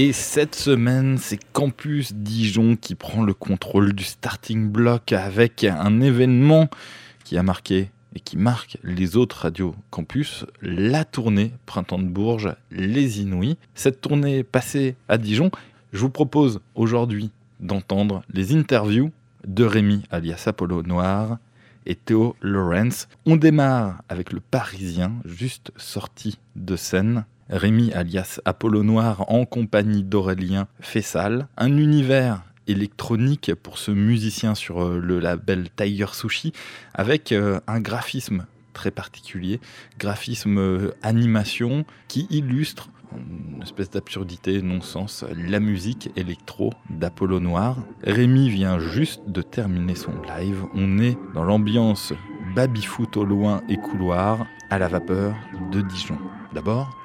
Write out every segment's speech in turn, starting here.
Et cette semaine, c'est Campus Dijon qui prend le contrôle du starting block avec un événement qui a marqué et qui marque les autres radios campus, la tournée Printemps de Bourges, les Inouïs. Cette tournée passée à Dijon, je vous propose aujourd'hui d'entendre les interviews de Rémi alias Apollo Noir et Théo Lawrence. On démarre avec le Parisien, juste sorti de scène. Rémi alias Apollo Noir en compagnie d'Aurélien Fessal. Un univers électronique pour ce musicien sur euh, le label Tiger Sushi avec euh, un graphisme très particulier, graphisme euh, animation qui illustre une espèce d'absurdité, non-sens, la musique électro d'Apollo Noir. Rémi vient juste de terminer son live. On est dans l'ambiance baby-foot au loin et couloir à la vapeur de Dijon. D'abord,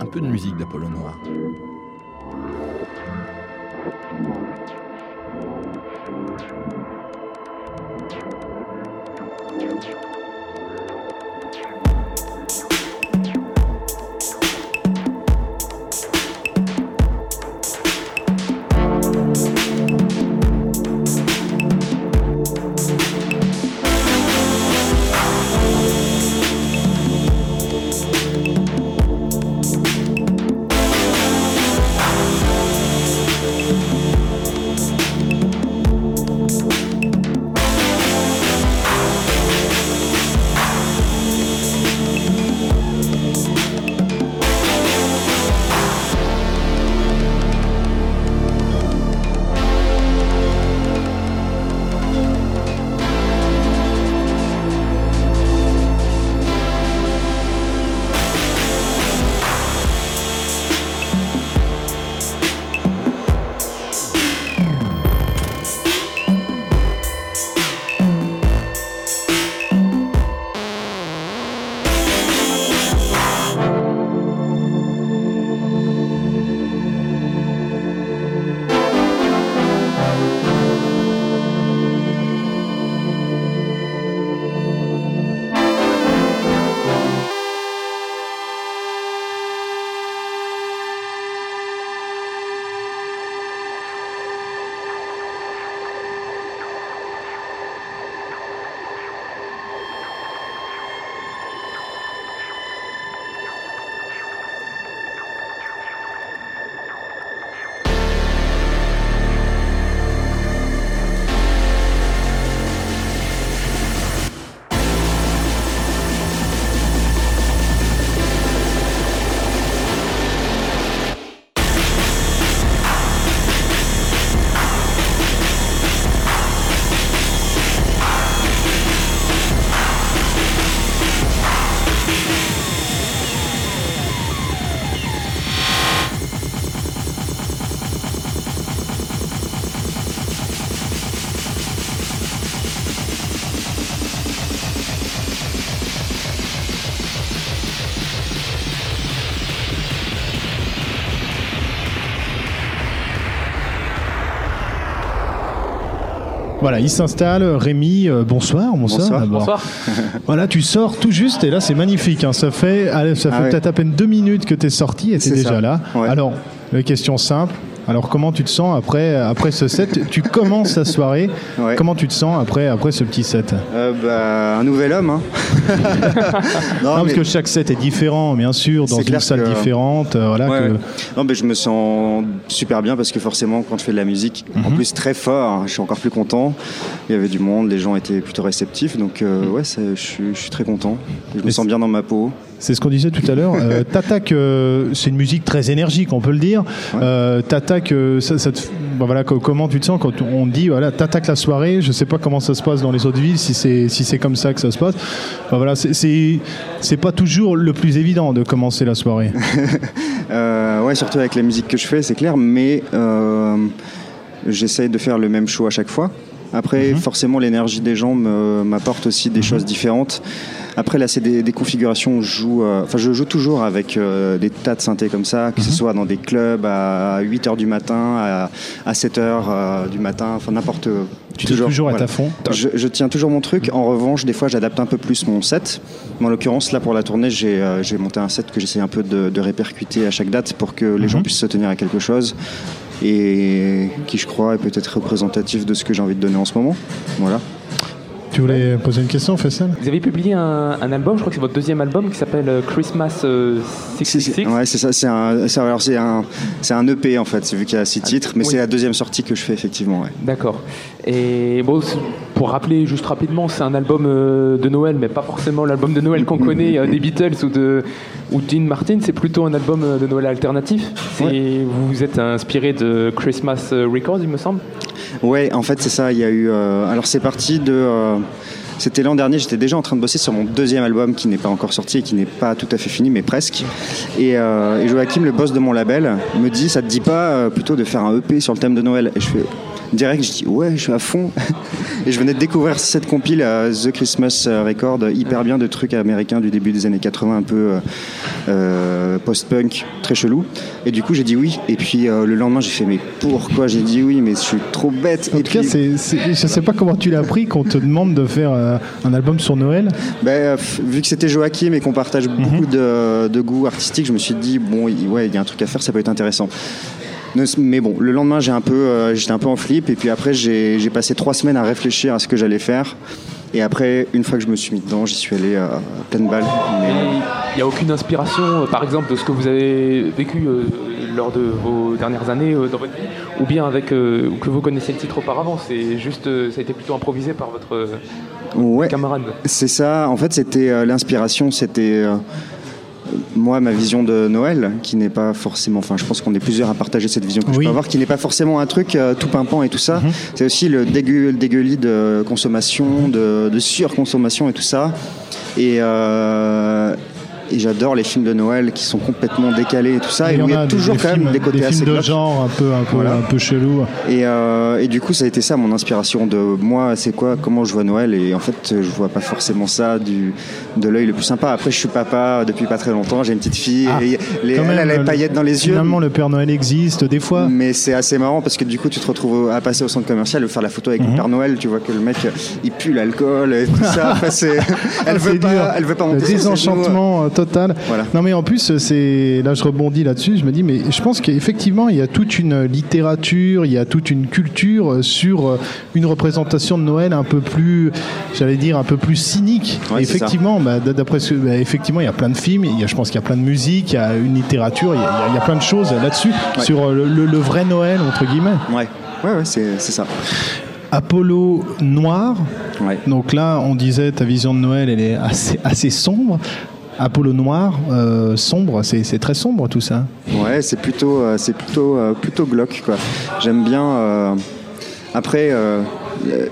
un peu de musique d'Apollo Noir. Voilà, il s'installe. Rémi, euh, bonsoir. Bonsoir. Bonsoir. voilà, tu sors tout juste et là c'est magnifique. hein. Ça fait, allez, ça Ah fait ouais. peut-être à peine deux minutes que tu es sorti et tu es C'est déjà ça. là. Ouais. Alors, euh, question simple. Alors comment tu te sens après, après ce set? Tu commences la soirée. Ouais. Comment tu te sens après, après ce petit set? Euh, bah, un nouvel homme. Hein. Non, parce mais- que chaque set est différent, bien sûr, dans une salle que- différente. euh, voilà, Ouais, que- ouais. Non, mais je me sens super bien parce que forcément, quand je fais de la musique, en Mhm. plus très fort, hein, je suis encore plus content. Il y avait du monde, les gens étaient plutôt réceptifs, donc euh, ouais, c'est- je suis, je suis très content. Je me sens bien dans ma peau. C'est ce qu'on disait tout à l'heure. Euh, T'attaques, euh, c'est une musique très énergique, on peut le dire. Ouais. Euh, T'attaques, euh, ça, ça te- bon, voilà, co- comment tu te sens quand on dit, voilà, t'attaques la soirée. Je sais pas comment ça se passe dans les autres villes, si c'est si c'est comme ça que ça se passe. Enfin, voilà, c'est- pas toujours le plus évident de commencer la soirée. Euh, ouais, surtout avec la musique que je fais, c'est clair, mais j'essaye de faire le même show à chaque fois. Après, Mhm. forcément, l'énergie des gens m'apporte aussi des choses différentes. Après, là, c'est des, des configurations où je joue, euh, enfin, je joue toujours avec euh, des tas de synthés comme ça, que ce soit dans des clubs à 8 h du matin, à, à 7 h euh, du matin, enfin, n'importe Tu es toujours à voilà. ta fond. Je, je tiens toujours mon truc. En revanche, des fois, j'adapte un peu plus mon set. Mais en l'occurrence, là, pour la tournée, j'ai euh, monté un set que j'essaie un peu de, de répercuter à chaque date pour que les gens Mhm. puissent se tenir à quelque chose et qui, je crois, est peut-être représentatif de ce que j'ai envie de donner en ce moment. Voilà. Tu voulais poser une question, Faisal? Vous avez publié un, un album, je crois que c'est votre deuxième album, qui s'appelle euh, Christmas euh, C'est- 66. c'est- Ouais, c'est ça. C'est un, c'est- alors c'est un, c'est un EP en fait. C'est vu qu'il y a six titres, mais oui. c'est la deuxième sortie que je fais effectivement. Ouais. D'accord. Et bon, pour rappeler juste rapidement, c'est un album euh, de Noël, mais pas forcément l'album de Noël qu'on connaît euh, des Beatles ou de ou Dean Martin. C'est plutôt un album euh, de Noël alternatif. C'est vous vous êtes inspiré de Christmas euh, Records, il me semble? Ouais, en fait, c'est ça. Il y a eu. euh, alors, c'est parti de. euh, c'était l'an dernier, j'étais déjà en train de bosser sur mon deuxième album qui n'est pas encore sorti et qui n'est pas tout à fait fini, mais presque. Et, euh, et Joachim, le boss de mon label, me dit Ça te dit pas plutôt de faire un EP sur le thème de Noël? Et je fais direct, je dis Ouais, je suis à fond. Et je venais de découvrir cette compile, euh, The Christmas Record, hyper bien de trucs américains du début des années 80, un peu euh, euh, post-punk, très chelou. Et du coup, j'ai dit oui. Et puis euh, le lendemain, j'ai fait Mais pourquoi j'ai dit oui? Mais je suis trop bête. En Et tout cas, puis- c'est, c'est- je sais pas comment tu l'as pris qu'on te demande de faire euh, un album sur Noël. F- vu que c'était Joachim et qu'on partage beaucoup de, de goûts artistiques, je me suis dit bon, ouais, il y a un truc à faire, ça peut être intéressant. Mais bon, le lendemain, j'ai un peu, euh, j'étais un peu en flip, et puis après, j'ai j'ai passé trois semaines à réfléchir à ce que j'allais faire. Et après, une fois que je me suis mis dedans, j'y suis allé euh, à pleine balle. Mais- Il n'y a aucune inspiration, euh, par exemple, de ce que vous avez vécu euh, lors de vos dernières années euh, dans votre vie, ou bien avec euh, que vous connaissez le titre auparavant. C'est juste, euh, ça a été plutôt improvisé par votre euh, Ouais, camarade. c'est ça. En fait, c'était euh, l'inspiration, c'était euh, moi ma vision de Noël, qui n'est pas forcément. Enfin, je pense qu'on est plusieurs à partager cette vision que je peux avoir, qui n'est pas forcément un truc euh, tout pimpant et tout ça. C'est aussi le, dégueu, le dégueulis de consommation, de, de surconsommation et tout ça. Et, euh, et j'adore les films de Noël qui sont complètement décalés et tout ça. Et il y a toujours des quand films, même des côtés des assez films de glauques. genre un peu, un peu, Voilà. un peu chelou. Et, euh, et du coup, ça a été ça mon inspiration de moi, c'est quoi, comment je vois Noël. Et en fait, je vois pas forcément ça du, de l'œil le plus sympa. Après, je suis papa depuis pas très longtemps, j'ai une petite fille, Ah, et les, quand elle, même, elle a les le- paillettes dans les yeux. Finalement, le Père Noël existe des fois. Mais c'est assez marrant parce que du coup, tu te retrouves à passer au centre commercial et faire la photo avec Mhm. le Père Noël. Tu vois que le mec, il pue l'alcool et tout ça. Enfin, c'est- elle, Ah, veut pas, elle veut pas Le monter genoux. désenchantement total. Voilà. Non mais en plus, c'est là je rebondis là-dessus. Je me dis, mais je pense qu'effectivement, il y a toute une littérature, il y a toute une culture euh, sur euh, une représentation de Noël un peu plus, j'allais dire, un peu plus cynique. Ouais, effectivement, bah, d'après ce, bah, effectivement, il y a plein de films, il y a, je pense qu'il y a plein de musique, il y a une littérature, il y a, il y plein de choses là-dessus Ouais. sur euh, le, le- le vrai Noël entre guillemets. Ouais, ouais, ouais, c'est c'est ça. Apollo noir. Ouais. Donc là, on disait ta vision de Noël, elle est assez, assez sombre. Apollo noir, euh, sombre, c'est très sombre tout ça. Ouais, c'est plutôt, euh, c'est plutôt, euh, plutôt glauque quoi. J'aime bien. euh, Après,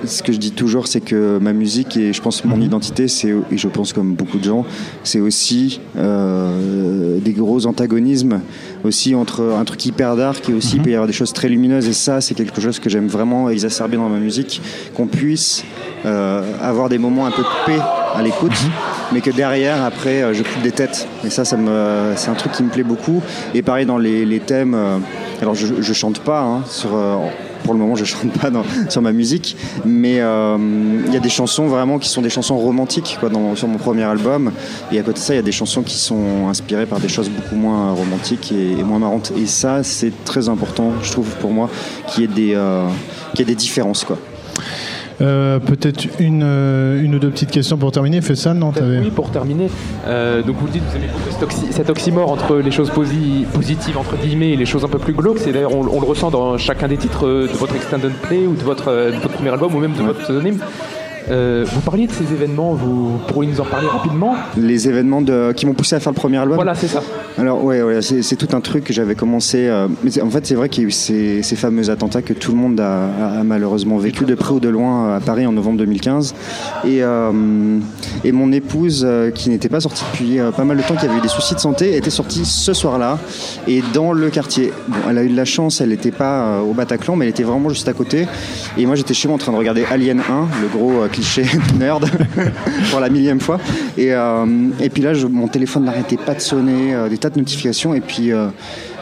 ce que je dis toujours, c'est que ma musique et je pense mon identité, c'est et je pense comme beaucoup de gens, c'est aussi des gros antagonismes aussi entre un truc hyper dark et aussi il peut y avoir des choses très lumineuses et ça, c'est quelque chose que j'aime vraiment exacerber dans ma musique, qu'on puisse avoir des moments un peu de paix à l'écoute, mais que derrière, après, euh, je coupe des têtes. Et ça, ça me, c'est un truc qui me plaît beaucoup. Et pareil dans les, les thèmes. euh, alors, je, je chante pas hein, sur. euh, pour le moment, je chante pas dans- sur ma musique, mais il y a des chansons vraiment qui sont des chansons romantiques quoi, dans- sur mon premier album. Et à côté de ça, il y a des chansons qui sont inspirées par des choses beaucoup moins romantiques et, et moins marrantes. Et ça, c'est très important, je trouve, pour moi, qu'il y ait des, euh, qu'il y ait des différences. Quoi. Euh, Peut-être une, euh, une ou deux petites questions pour terminer. Fais ça, non Oui, pour terminer, euh, donc vous le dites, vous aimez beaucoup cet, oxy- cet oxymore entre les choses posi- positives entre guillemets et les choses un peu plus glauques. C'est d'ailleurs on, on le ressent dans chacun des titres de votre extended play ou de votre, de votre premier album ou même de votre pseudonyme. Euh, vous parliez de ces événements, vous pourriez nous en parler rapidement Les événements de, qui m'ont poussé à faire le premier album. Voilà, c'est ça. Alors ouais, ouais c'est tout un truc que j'avais commencé. euh, mais en fait, c'est vrai qu'il y a eu ces, ces fameux attentats que tout le monde a, a- a malheureusement vécu de près ou de loin à Paris en novembre 2015. Et, euh, et mon épouse, euh, qui n'était pas sortie depuis euh, pas mal de temps, qui avait eu des soucis de santé, était sortie ce soir-là et dans le quartier. Bon, elle a eu de la chance, elle n'était pas euh, au Bataclan, mais elle était vraiment juste à côté. Et moi, j'étais chez moi en train de regarder Alien 1, le gros euh, cliché nerd pour la millième fois. Et, et puis là, je, mon téléphone n'arrêtait pas de sonner, des tas de notifications. Et puis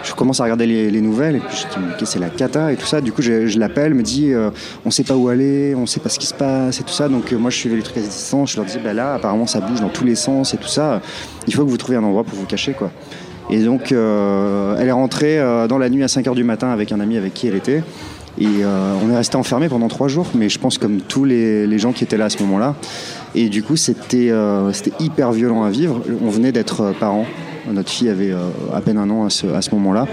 je commence à regarder les, nouvelles et puis je dis mais c'est la cata et tout ça. Du coup je, l'appelle, me dit euh, on sait pas où aller, on sait pas ce qui se passe et tout ça. Donc euh, moi je suis les trucs à distance, je leur dis bah là apparemment ça bouge dans tous les sens et tout ça. Il faut que vous trouviez un endroit pour vous cacher quoi. Et donc euh, elle est rentrée dans la nuit à 5h du matin avec un ami avec qui elle était. Et on est resté enfermé pendant trois jours, mais je pense comme tous les, les gens qui étaient là à ce moment-là. Et du coup, c'était c'était hyper violent à vivre. On venait d'être parents notre fille avait euh, à peine un an à ce, moment-là.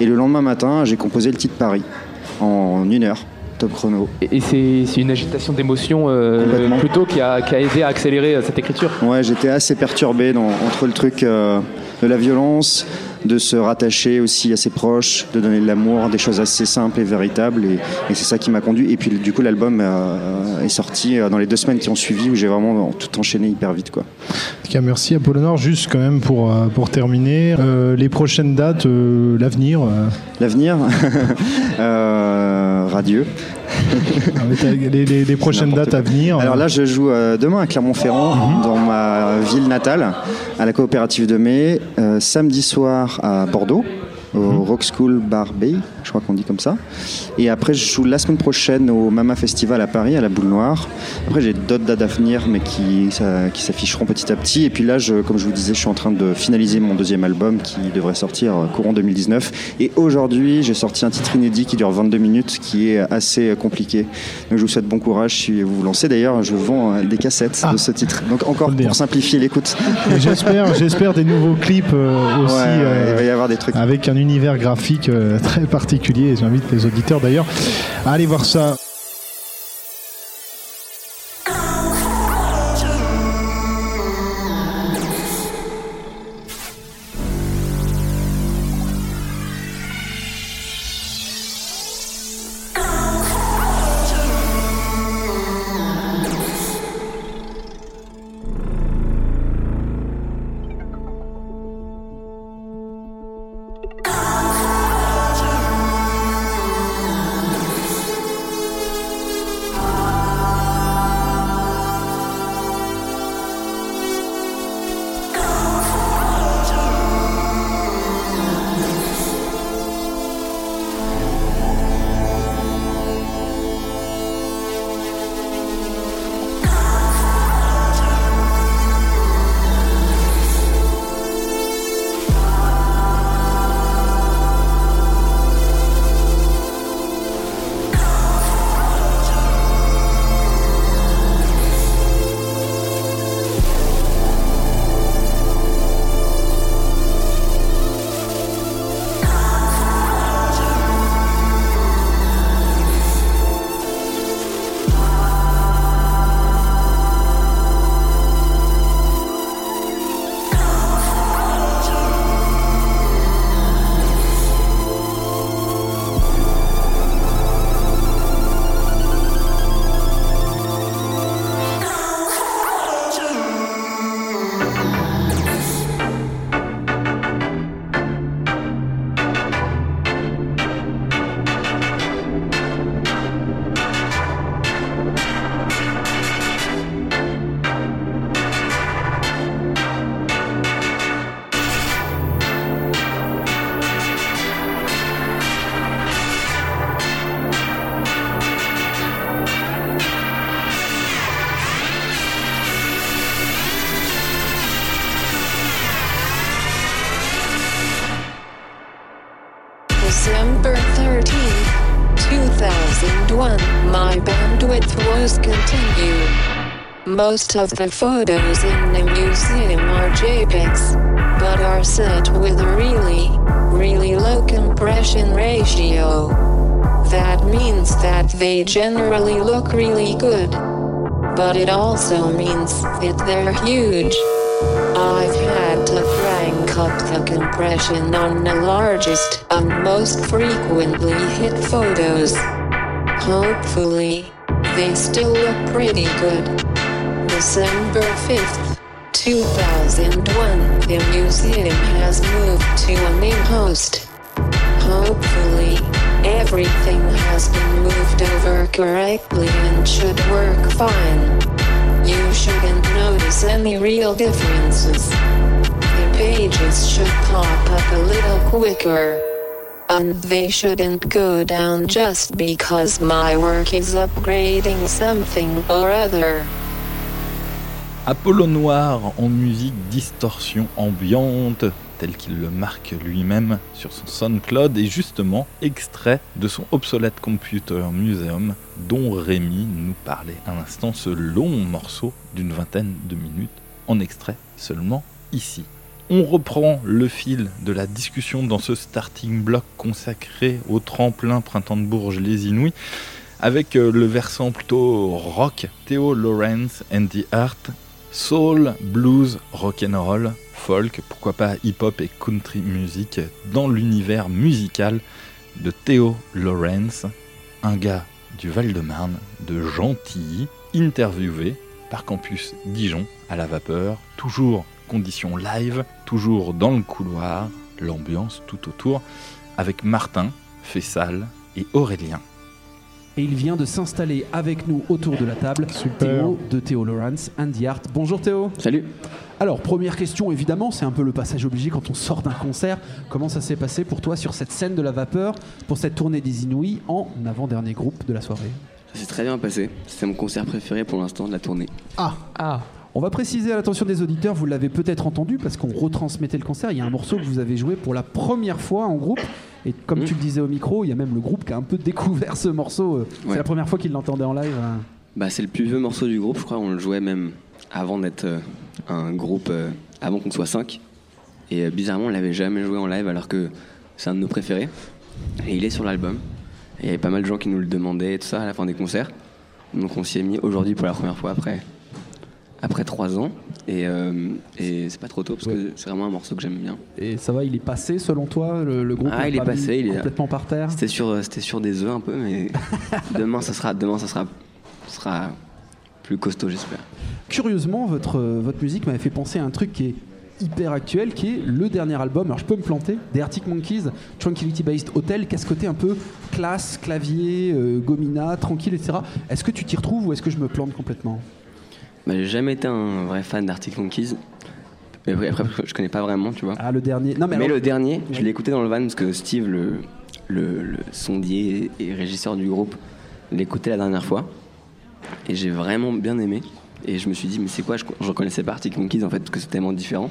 Et le lendemain matin, j'ai composé le titre Paris en une heure top chrono. Et c'est une agitation d'émotion euh, plutôt qui a, aidé à accélérer euh, cette écriture? Ouais, j'étais assez perturbé entre le truc de la violence, de se rattacher aussi à ses proches, de donner de l'amour, des choses assez simples et véritables. Et, c'est ça qui m'a conduit. Et puis du coup, l'album euh, est sorti euh, dans les deux semaines qui ont suivi où j'ai vraiment tout enchaîné hyper vite. Quoi. merci Apollonor. Juste quand même pour, euh, pour terminer, les prochaines dates, l'avenir L'avenir Radieux. Les, prochaines dates à venir Alors là, je joue demain à Clermont-Ferrand, mhm. dans ma ville natale, à la coopérative de mai. samedi soir à Bordeaux au mhm. Rock School Bar Bay, je crois qu'on dit comme ça. Et après, je joue la semaine prochaine au Mama Festival à Paris, à la Boule Noire. Après, j'ai d'autres dates à venir, mais qui, qui s'afficheront petit à petit. Et puis là, je, comme je vous disais, je suis en train de finaliser mon deuxième album qui devrait sortir courant 2019. Et aujourd'hui, j'ai sorti un titre inédit qui dure 22 minutes, qui est assez compliqué. Donc, je vous souhaite bon courage si vous vous lancez. D'ailleurs, je vends euh, des cassettes de ah. ce titre. Donc, encore pour simplifier l'écoute. J'espère, j'espère des nouveaux clips euh, aussi. il va y avoir des trucs. Avec un univers graphique euh, très particulier. J'invite les auditeurs d'ailleurs à aller voir ça. Most of the photos in the museum are JPEGs, but are set with a really, really low compression ratio. That means that they generally look really good. But it also means that they're huge. I've had to crank up the compression on the largest and most frequently hit photos. Hopefully, they still look pretty good. December 5th, 2001, the museum has moved to a new host. Hopefully, everything has been moved over correctly and should work fine. You shouldn't notice any real differences. The pages should pop up a little quicker. And they shouldn't go down just because my work is upgrading something or other. Apollo Noir en musique distorsion ambiante, tel qu'il le marque lui-même sur son SoundCloud, et justement extrait de son Obsolete Computer Museum, dont Rémi nous parlait un instant, ce long morceau d'une vingtaine de minutes, en extrait seulement ici. On reprend le fil de la discussion dans ce starting block consacré au tremplin Printemps de Bourges Les Inouïs, avec euh, le versant plutôt rock, Theo Lawrence and the Art, soul, blues, rock'n'roll, folk, pourquoi pas hip-hop et country music dans l'univers musical de Theo Lawrence, un gars du Val-de-Marne, de Gentilly, interviewé par Campus Dijon à la vapeur, toujours conditions live, toujours dans le couloir, l'ambiance tout autour, avec Martin, Fessal et Aurélien. Et il vient de s'installer avec nous autour de la table. Super. Théo de Théo Lawrence and the Art. Bonjour Théo. Salut. Alors, première question, évidemment, c'est un peu le passage obligé quand on sort d'un concert. Comment ça s'est passé pour toi sur cette scène de la vapeur, pour cette tournée des Inouïs en avant-dernier groupe de la soirée? Ça s'est très bien passé. C'était mon concert préféré pour l'instant de la tournée. Ah Ah on va préciser à l'attention des auditeurs, vous l'avez peut-être entendu parce qu'on retransmettait le concert. Il y a un morceau que vous avez joué pour la première fois en groupe. Et comme Mm. tu le disais au micro, il y a même le groupe qui a un peu découvert ce morceau. Euh, C'est Ouais. la première fois qu'il l'entendait en live. hein. Bah, c'est le plus vieux morceau du groupe, je crois. On le jouait même avant d'être euh, un groupe, euh, avant qu'on soit 5. Et euh, bizarrement, on l'avait jamais joué en live alors que c'est un de nos préférés. Et il est sur l'album. Et il y avait pas mal de gens qui nous le demandaient et tout ça à la fin des concerts. Donc on s'y est mis aujourd'hui pour la première fois après, après 3 ans. Et, euh, et c'est pas trop tôt parce que c'est vraiment un morceau que j'aime bien. Et ça va, il est passé selon toi, le, le groupe Ah, il est pas passé, il est- complètement par terre? C'était sur, euh, c'était sur des œufs un peu, mais demain ça sera, demain ça sera, ça sera plus costaud, j'espère. Curieusement, votre, votre musique m'avait fait penser à un truc qui est hyper actuel, qui est le dernier album, alors je peux me planter, des Arctic Monkeys, Tranquility Based Hotel, qui a ce côté un peu classe, clavier, euh, gomina, tranquille, etc. Est-ce que tu t'y retrouves ou est-ce que je me plante complètement? Bah, j'ai jamais été un vrai fan d'Arctic Monkeys. Mais après, après, je connais pas vraiment, tu vois. Ah, le dernier. Non, mais, mais alors- le dernier, je l'ai écouté dans le van parce que Steve, le, le, le sondier et régisseur du groupe, l'écoutait la dernière fois. Et j'ai vraiment bien aimé. Et je me suis dit, mais c'est quoi? Je ne reconnaissais pas Arctic Monkeys en fait, parce que c'est tellement différent.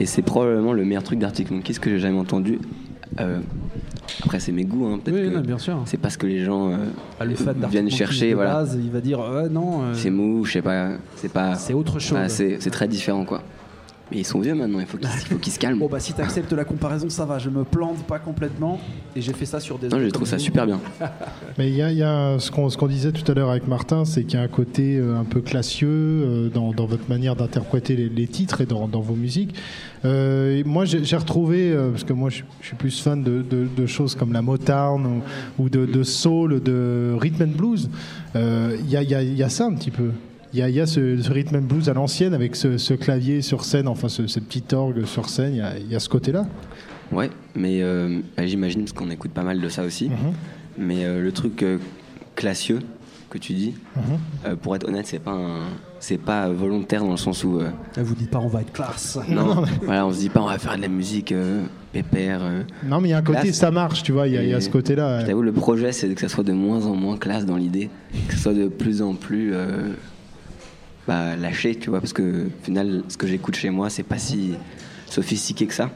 Et c'est probablement le meilleur truc d'Arctic Monkeys que j'ai jamais entendu. Euh, après, c'est mes goûts, hein, peut-être Oui, que non, bien sûr. c'est pas ce que les gens euh, Ah, le fan viennent chercher. Voilà. base, il va dire euh, non. euh, C'est mou, je sais pas. C'est pas. C'est autre chose. Ah, c'est c'est très différent, quoi. Mais ils sont vieux maintenant, il faut qu'ils il faut qu'ils se calment. Bon bah si t'acceptes la comparaison ça va, je me plante pas complètement et j'ai fait ça sur des Non, je trouve ça super bien. Mais il y a, il y a ce qu'on ce qu'on disait tout à l'heure avec Martin, c'est qu'il y a un côté euh, un peu classieux euh, dans, dans votre manière d'interpréter les, les titres et dans, dans vos musiques. Euh, moi, j'ai retrouvé, parce que moi, je, suis plus fan de, de- de choses comme la Motown ou, ou de, de soul, de rhythm and blues. Euh, Il y, a, il y a- il y a ça un petit peu. Il y a, il y a ce, ce rhythm and blues à l'ancienne avec ce, ce clavier sur scène, enfin ce, ce petit orgue sur scène. Il y a, il y a ce côté-là? Ouais, mais euh, j'imagine parce qu'on écoute pas mal de ça aussi. Mhm. Mais euh, le truc euh, classieux que tu dis, Mhm. euh, pour être honnête, c'est pas c'est pas volontaire dans le sens où euh, Elle vous dit pas on va être classe. non, voilà, on se dit pas on va faire de la musique euh, pépère. euh. Non, mais il y a un côté, Classe. ça marche, tu vois. Il y a, il y a ce côté-là. Je t'avoue, le projet, c'est que ça soit de moins en moins classe dans l'idée, que ce soit de plus en plus euh, bah, lâché, tu vois, parce que au final, ce que j'écoute chez moi, c'est pas si sophistiqué que ça.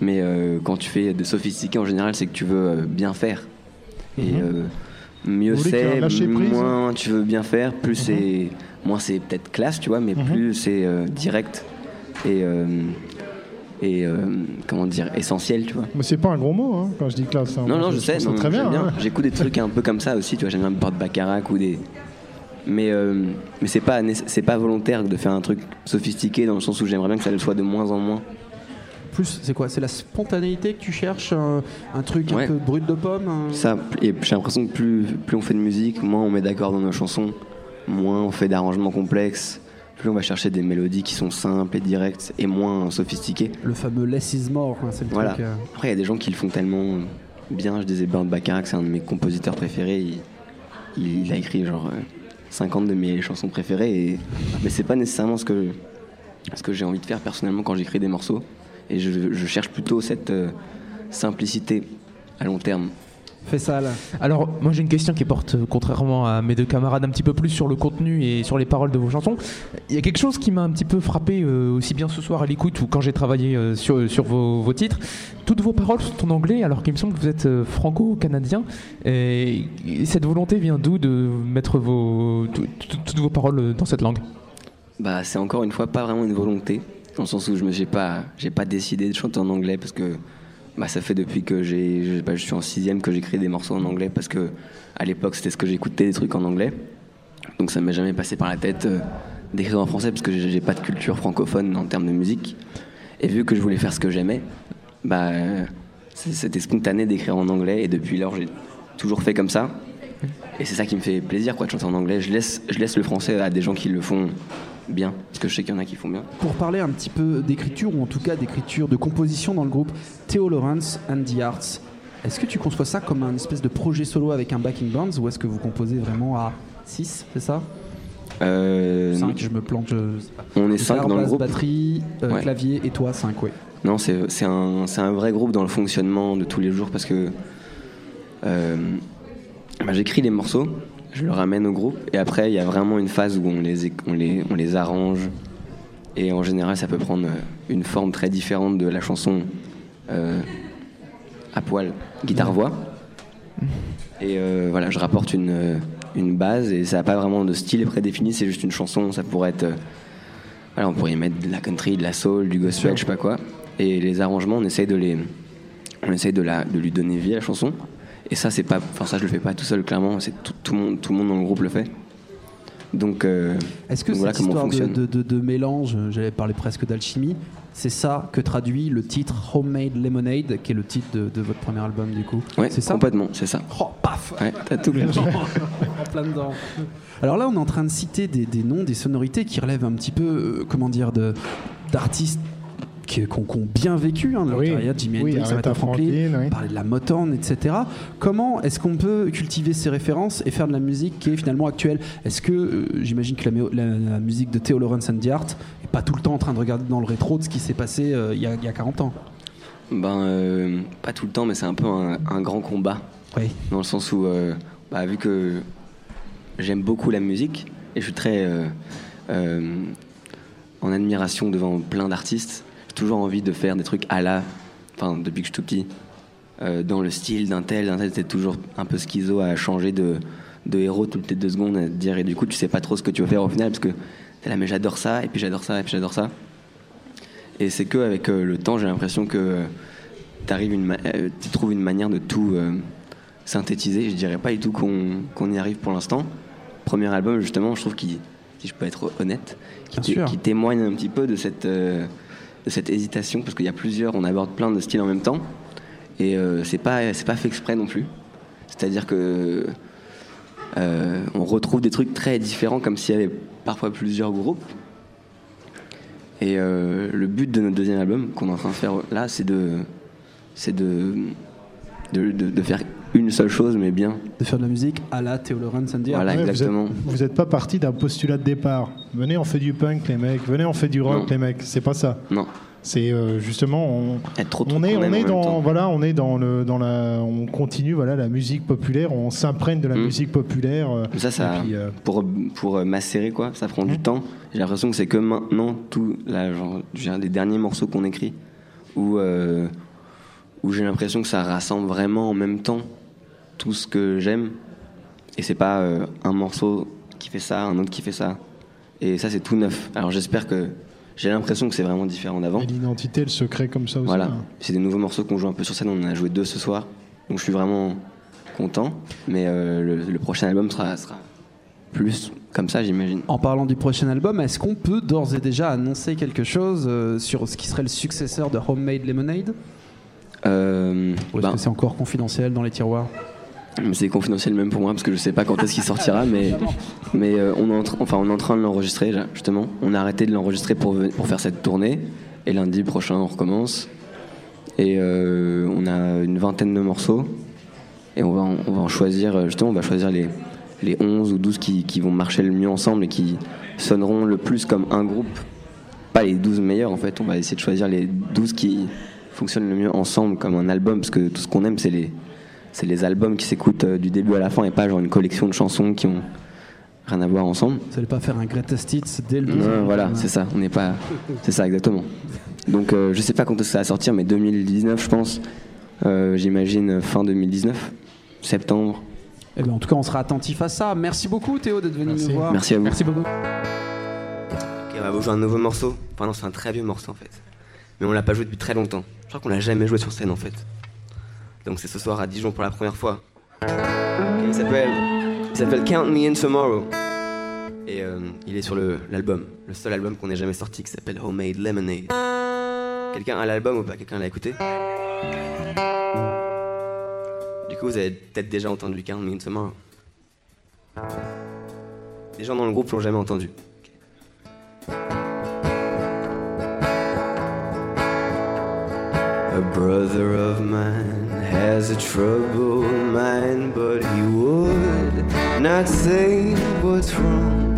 Mais euh, quand tu fais de sophistiqué, en général, c'est que tu veux euh, bien faire. Et euh, mieux Mhm. Ait un c'est, lâcher moins tu veux bien faire, plus Mhm. c'est, moins c'est peut-être classe, tu vois, mais Mhm. plus c'est euh, direct et euh, et euh, comment dire essentiel, tu vois. Mais c'est pas un gros mot hein, quand je dis classe. hein. Non, non, je sais, non, très bien. hein. J'écoute des trucs un peu comme ça aussi, tu vois, j'aime bien Bord Baccarat ou des. Mais, euh, mais c'est pas, c'est pas volontaire de faire un truc sophistiqué dans le sens où j'aimerais bien que ça le soit de moins en moins. Plus c'est quoi? C'est la spontanéité que tu cherches un, un truc Ouais. un peu brut de pomme un- Ça, et j'ai l'impression que plus, plus on fait de musique, moins on met d'accord dans nos chansons, moins on fait d'arrangements complexes, plus on va chercher des mélodies qui sont simples et directes et moins sophistiquées. Le fameux less is more, hein, c'est le Voilà. truc. euh, Après, il y a des gens qui le font tellement, bien. Je disais Burt Bacharach, c'est un de mes compositeurs préférés. Il a écrit genre euh, 50 de mes chansons préférées. Et, mais c'est pas nécessairement ce que, j'ai envie de faire personnellement quand j'écris des morceaux. Et je, je cherche plutôt cette euh, simplicité à long terme. Fais ça là. Alors, moi j'ai une question qui porte, euh, contrairement à mes deux camarades, un petit peu plus sur le contenu et sur les paroles de vos chansons. Il y a quelque chose qui m'a un petit peu frappé, euh, aussi bien ce soir à l'écoute ou quand j'ai travaillé euh, sur, sur vos, vos titres. Toutes vos paroles sont en anglais, alors qu'il me semble que vous êtes euh, franco-canadien. Et, et cette volonté vient d'où de mettre vos, toutes vos paroles dans cette langue? Bah, c'est encore une fois pas vraiment une volonté, dans le sens où je me j'ai pas, j'ai pas décidé de chanter en anglais parce que bah, ça fait depuis que j'ai, je, suis en sixième que j'écris des morceaux en anglais parce que à l'époque c'était ce que j'écoutais des trucs en anglais, donc ça m'est jamais passé par la tête euh, d'écrire en français parce que j'ai, pas de culture francophone en termes de musique. Et vu que je voulais faire ce que j'aimais, bah, c'était spontané d'écrire en anglais et depuis lors j'ai toujours fait comme ça. Et c'est ça qui me fait plaisir quoi, de chanter en anglais. Je laisse, je laisse le français à des gens qui le font bien, parce que je sais qu'il y en a qui font bien. Pour parler un petit peu d'écriture, ou en tout cas d'écriture, de composition dans le groupe Theo Lawrence and the Arts, est-ce que tu conçois ça comme un espèce de projet solo avec un backing band ou est-ce que vous composez vraiment à 6, c'est ça? Euh, 5, je me plante. Je... sais pas. on est Guitare, 5 dans le groupe. batterie, euh, Ouais. clavier et toi 5, ouais. Non, c'est un, vrai groupe dans le fonctionnement de tous les jours parce que euh, bah, j'écris les morceaux, je le ramène au groupe et après il y a vraiment une phase où on les, on les, on les arrange et en général ça peut prendre euh, une forme très différente de la chanson euh, à poil, guitare-voix. Et euh, voilà, je rapporte une, une base et ça n'a pas vraiment de style prédéfini, c'est juste une chanson, ça pourrait être... euh, voilà, on pourrait y mettre de la country, de la soul, du gospel, je sais pas quoi. Et les arrangements, on essaye de les, on essaye de, la, de lui donner vie à la chanson. Et ça, c'est pas, enfin ça, je le fais pas tout seul, clairement. C'est tout, tout le monde, tout le monde dans le groupe le fait. Donc, euh, Est-ce que donc voilà cette histoire de, mélange, j'allais parler presque d'alchimie, c'est ça que traduit le titre Homemade Lemonade, qui est le titre de, de votre premier album du coup Ouais, C'est ça complètement, c'est ça. Oh, paf Ouais, t'as tout en plein dedans. Alors là, on est en train de citer des, des noms, des sonorités qui relèvent un petit peu, euh, comment dire, de d'artistes qui, qui ont, qui ont bien vécu hein, leur Oui, carrière, Jimi oui, Hendrix, Aretha Franklin, Franklin, oui. parler de la Motown, etc. Comment est-ce qu'on peut cultiver ces références et faire de la musique qui est finalement actuelle? Est-ce que, euh, j'imagine que la, méo- la- la musique de Theo Lawrence and the Art est pas tout le temps en train de regarder dans le rétro de ce qui s'est passé euh, il y, a, il y a 40 ans? Ben, euh, pas tout le temps, mais c'est un peu un, un grand combat. Oui. Dans le sens où, euh, bah, vu que j'aime beaucoup la musique et je suis très euh, euh, en admiration devant plein d'artistes, j'ai toujours envie de faire des trucs à la, enfin depuis que je suis tout petit, euh, dans le style d'un tel, d'un tel, c'est toujours un peu schizo à changer de, de héros toutes les deux secondes, à te dire et du coup tu sais pas trop ce que tu veux faire au final parce que t'es là mais j'adore ça et puis j'adore ça et puis j'adore ça. Et c'est que avec euh, le temps j'ai l'impression que t'arrives une euh, tu trouves une manière de tout euh, synthétiser. Je dirais pas du tout qu'on qu'on y arrive pour l'instant. Premier album, justement, je trouve qu'il, si je peux être honnête, qui, témoigne un petit peu de cette, euh, de cette hésitation, parce qu'il y a plusieurs, on aborde plein de styles en même temps, et euh, c'est pas fait exprès non plus. C'est-à-dire que euh, on retrouve des trucs très différents, comme s'il y avait parfois plusieurs groupes. Et euh, le but de notre deuxième album, qu'on est en train de faire là, c'est de, c'est de faire une seule chose, mais bien. De faire de la musique à la and the Art. Voilà, Ouais, exactement. Vous n'êtes pas parti d'un postulat de départ. Venez, on fait du punk, les mecs. Venez, on fait du rock, Non. les mecs. C'est pas ça. Non, C'est euh, justement, on, être trop trop on est, on est dans, voilà, on est dans le, dans la, on continue, voilà, la musique populaire. On s'imprègne de la Mm. musique populaire. euh, Ça, ça, et puis, euh, pour, pour euh, macérer, quoi, ça prend du Mm. temps. J'ai l'impression que c'est que maintenant, tout, genre, les derniers morceaux qu'on écrit, où, euh, où j'ai l'impression que ça rassemble vraiment en même temps tout ce que j'aime. Et c'est pas euh, un morceau qui fait ça, un autre qui fait ça. Et ça, c'est tout neuf. Alors j'espère que. J'ai l'impression que c'est vraiment différent d'avant. et l'identité, le secret comme ça aussi. Voilà, hein. c'est des nouveaux morceaux qu'on joue un peu sur scène. On en a joué deux ce soir, donc je suis vraiment content. Mais euh, le, le prochain album sera, sera plus comme ça, j'imagine. En parlant du prochain album, est-ce qu'on peut d'ores et déjà annoncer quelque chose euh, sur ce qui serait le successeur de Homemade Lemonade? Euh, Ou est-ce ben, que c'est encore confidentiel dans les tiroirs? C'est confidentiel même pour moi parce que je sais pas quand est-ce qu'il sortira, mais euh, on est en train, enfin on est en train de l'enregistrer justement. On a arrêté de l'enregistrer pour faire cette tournée et lundi prochain on recommence. Et euh, on a une vingtaine de morceaux. Et on va en, on va en choisir, euh, justement, on va choisir les, les 11 ou 12 qui, qui vont marcher le mieux ensemble et qui sonneront le plus comme un groupe. Pas les 12 meilleurs en fait, on va essayer de choisir les 12 qui fonctionnent le mieux ensemble comme un album, parce que tout ce qu'on aime, c'est les, c'est les albums qui s'écoutent euh, du début à la fin et pas genre une collection de chansons qui ont rien à voir ensemble. Vous allez pas faire un greatest hits dès le Non, voilà, c'est ça. On n'est pas. C'est ça, exactement. Donc, euh, je sais pas quand est-ce que ça va sortir, mais 2019, je pense. Euh, J'imagine fin 2019, septembre. Eh ben, en tout cas, on sera attentif à ça. Merci beaucoup, Théo, d'être venu Merci. nous voir. Merci à vous. Merci beaucoup. Ok, on va vous jouer un nouveau morceau. Enfin, non, c'est un très vieux morceau en fait. Mais on l'a pas joué depuis très longtemps. Je crois qu'on l'a jamais joué sur scène en fait. Donc, c'est ce soir à Dijon pour la première fois. Ok, il s'appelle. Il s'appelle Count Me In Tomorrow. Et euh, il est sur le- l'album, le seul album qu'on ait jamais sorti qui s'appelle Homemade Lemonade. Quelqu'un a l'album ou pas? Quelqu'un l'a écouté? Du coup, vous avez peut-être déjà entendu Count Me In Tomorrow. Les gens dans le groupe l'ont jamais entendu. A brother of mine has a troubled mind, but he would not say what's wrong.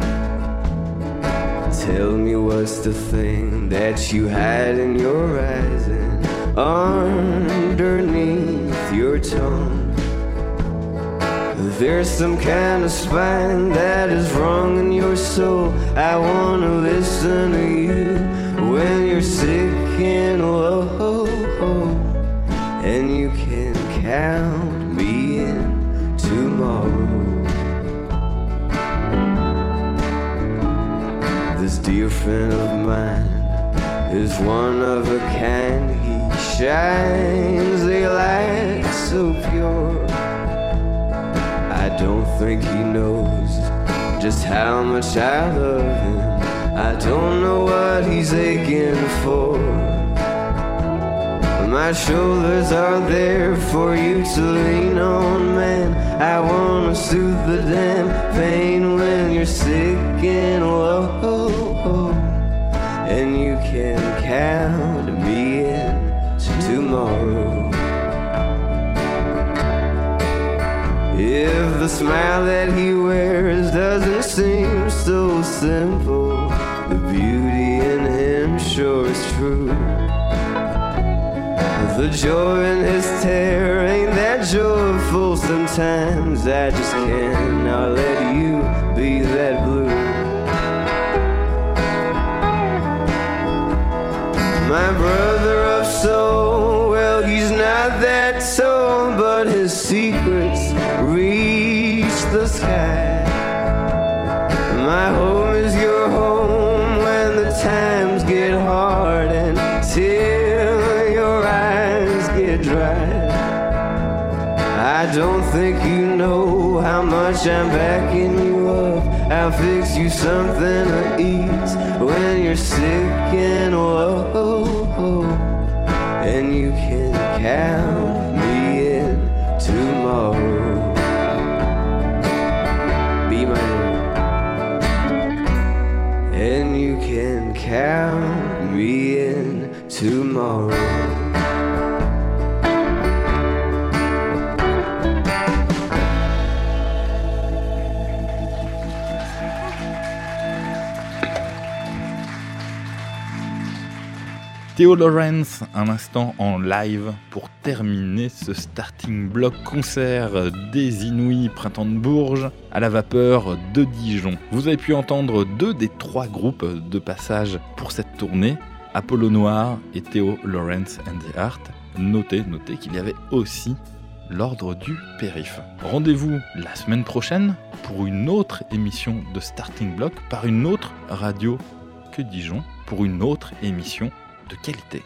Tell me what's the thing that you had in your eyes and underneath your tongue. There's some kind of spine that is wrong in your soul. I wanna listen to you when you're sick and low, and you can count me in tomorrow. This dear friend of mine is one of a kind. He shines a light so pure. I don't think he knows just how much I love him. I don't know what he's aching for. My shoulders are there for you to lean on, man. I wanna soothe the damn pain when you're sick and low. And you can count me in tomorrow. If the smile that he wears doesn't seem so simple, the beauty in him sure is true. The joy in his tear ain't that joyful sometimes. I just cannot let you be that I'm backing you up. I'll fix you something to eat when you're sick and low. And you can count me in tomorrow. Be my and you can count me in tomorrow. Théo Lawrence, un instant en live pour terminer ce starting block concert des Inouïs Printemps de Bourges à la vapeur de Dijon. Vous avez pu entendre deux des trois groupes de passage pour cette tournée, Apollo Noir et Théo Lawrence and the Art. Notez, notez qu'il y avait aussi l'ordre du périph. Rendez-vous la semaine prochaine pour une autre émission de Starting Block par une autre radio que Dijon pour une autre émission de qualité.